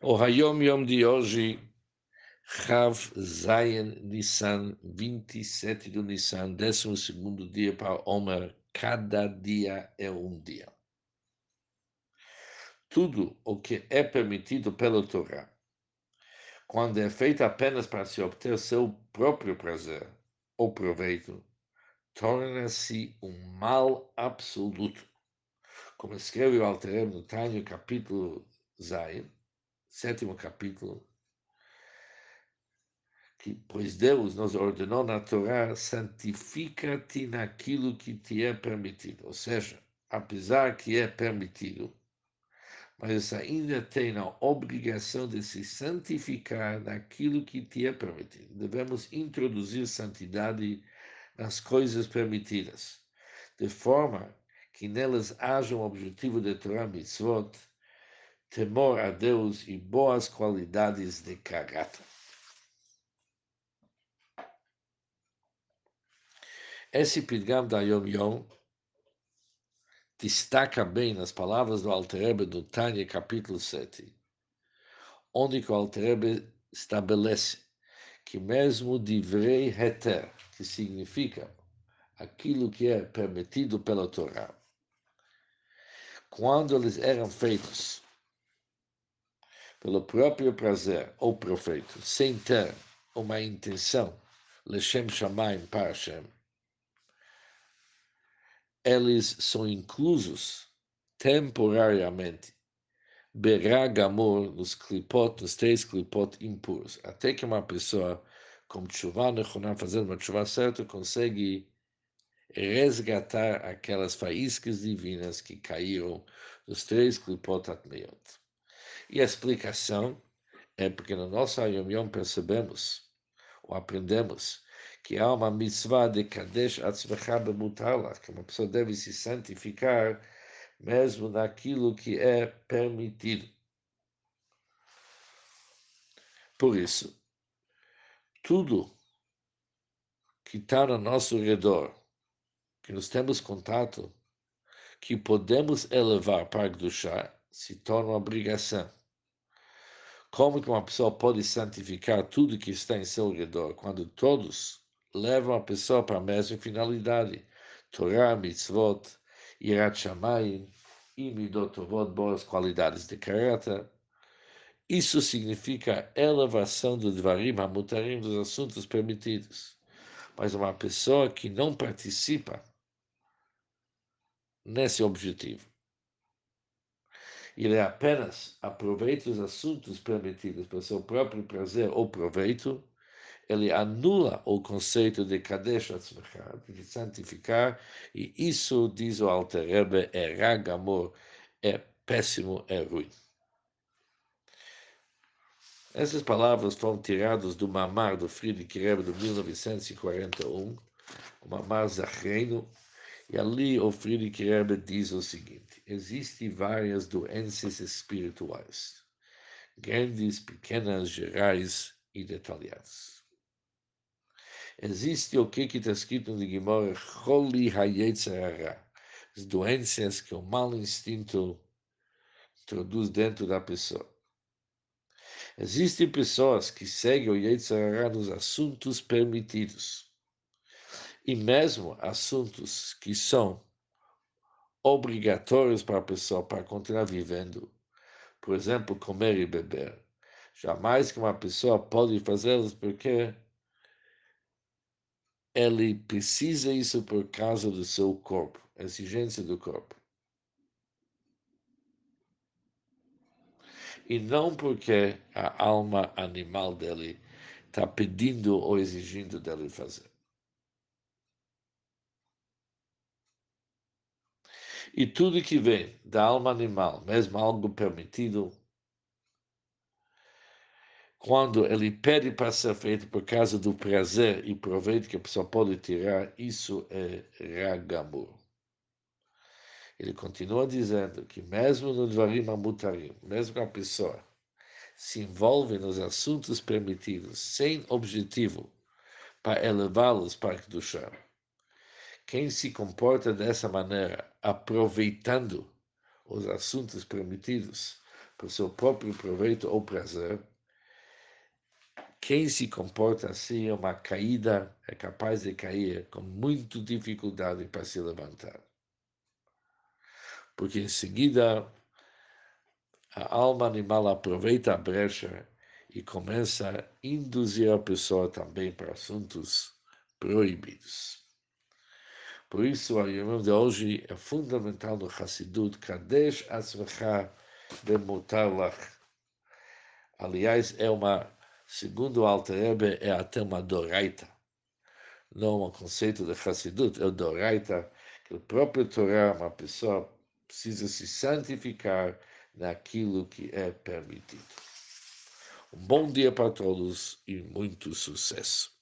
O Hayom Yom de hoje, Chav Zayin Nissan, 27 do Nissan, 12 dia para Omer, cada dia é um dia. Tudo o que é permitido pelo Torá, quando é feito apenas para se obter seu próprio prazer ou proveito, torna-se um mal absoluto. Como escreve o Alter no Tânio, capítulo Zayin, sétimo capítulo, que, pois Deus nos ordenou na Torá, santifica-te naquilo que te é permitido. Ou seja, apesar que é permitido, mas ainda tem a obrigação de se santificar naquilo que te é permitido. Devemos introduzir santidade nas coisas permitidas, de forma que nelas haja um objetivo de Torah Mitzvot, temor a Deus e boas qualidades de caráter. Esse Pidgam da Yom Yom destaca bem nas palavras do Alterebe do Tânia, capítulo 7, onde o Alterebe estabelece que mesmo divrei heter, que significa aquilo que é permitido pela Torá, quando eles eram feitos pelo próprio prazer ou proveito, sem ter uma intenção, Leshem Shamaim para eles são inclusos temporariamente Beragamor nos clipot, nos três clipot impuros, até que uma pessoa com chuva nechonam, fazendo uma chuva certa, consegue resgatar aquelas faíscas divinas que caíram dos três clipot atmeiot. E a explicação é porque no nosso Yom Yom percebemos, ou aprendemos, que há uma mitzvah de Kadesh Atzmecha Bemutala, que uma pessoa deve se santificar mesmo naquilo que é permitido. Por isso, tudo que está no nosso redor, que nós temos contato, que podemos elevar para Gdushá, se torna uma obrigação. Como que uma pessoa pode santificar tudo que está em seu redor quando todos levam a pessoa para a mesma finalidade? Torá, mitzvot, Irat Shamayim e Midotovot, boas qualidades de caráter. Isso significa elevação do Dvarim Hamutarim, dos assuntos permitidos. Mas uma pessoa que não participa nesse objetivo, ele apenas aproveita os assuntos permitidos para seu próprio prazer ou proveito, ele anula o conceito de Kadesh Atzmecha, de santificar, e isso, diz o Alter Rebbe, é ragamor, é péssimo, é ruim. Essas palavras foram tiradas do Mamar do Friedrich Rebbe de 1941, o Mamar Zachreino, e ali o Friedrich Rebbe diz o seguinte: existem várias doenças espirituais, grandes, pequenas, gerais e detalhadas. Existe o que está escrito no Gemara, Choli Hayetzerara, as doenças que o mau instinto introduz dentro da pessoa. Existem pessoas que seguem o Yetzirah nos assuntos permitidos e mesmo assuntos que são obrigatórios para a pessoa para continuar vivendo, por exemplo, comer e beber. Jamais que uma pessoa pode fazê-los porque ele precisa isso por causa do seu corpo, exigência do corpo. E não porque a alma animal dele está pedindo ou exigindo dele fazer. E tudo que vem da alma animal, mesmo algo permitido, quando ele pede para ser feito por causa do prazer e proveito que a pessoa pode tirar, isso é ragamur. Ele continua dizendo que mesmo no Dvarim Amutarim, mesmo que a pessoa se envolve nos assuntos permitidos sem objetivo para elevá-los para chão, quem se comporta dessa maneira, aproveitando os assuntos permitidos para o seu próprio proveito ou prazer, quem se comporta assim é uma caída, é capaz de cair com muita dificuldade para se levantar. Porque em seguida a alma animal aproveita a brecha e começa a induzir a pessoa também para assuntos proibidos. Por isso, a reunião de hoje é fundamental no Hassidut, Kadesh Asvecha Bemutar Lach. Aliás, é uma segundo o Alter Rebbe, é até uma doraita. Não um conceito de Hassidut, é o doraita, que o próprio Torá, uma pessoa precisa se santificar naquilo que é permitido. Um bom dia para todos e muito sucesso.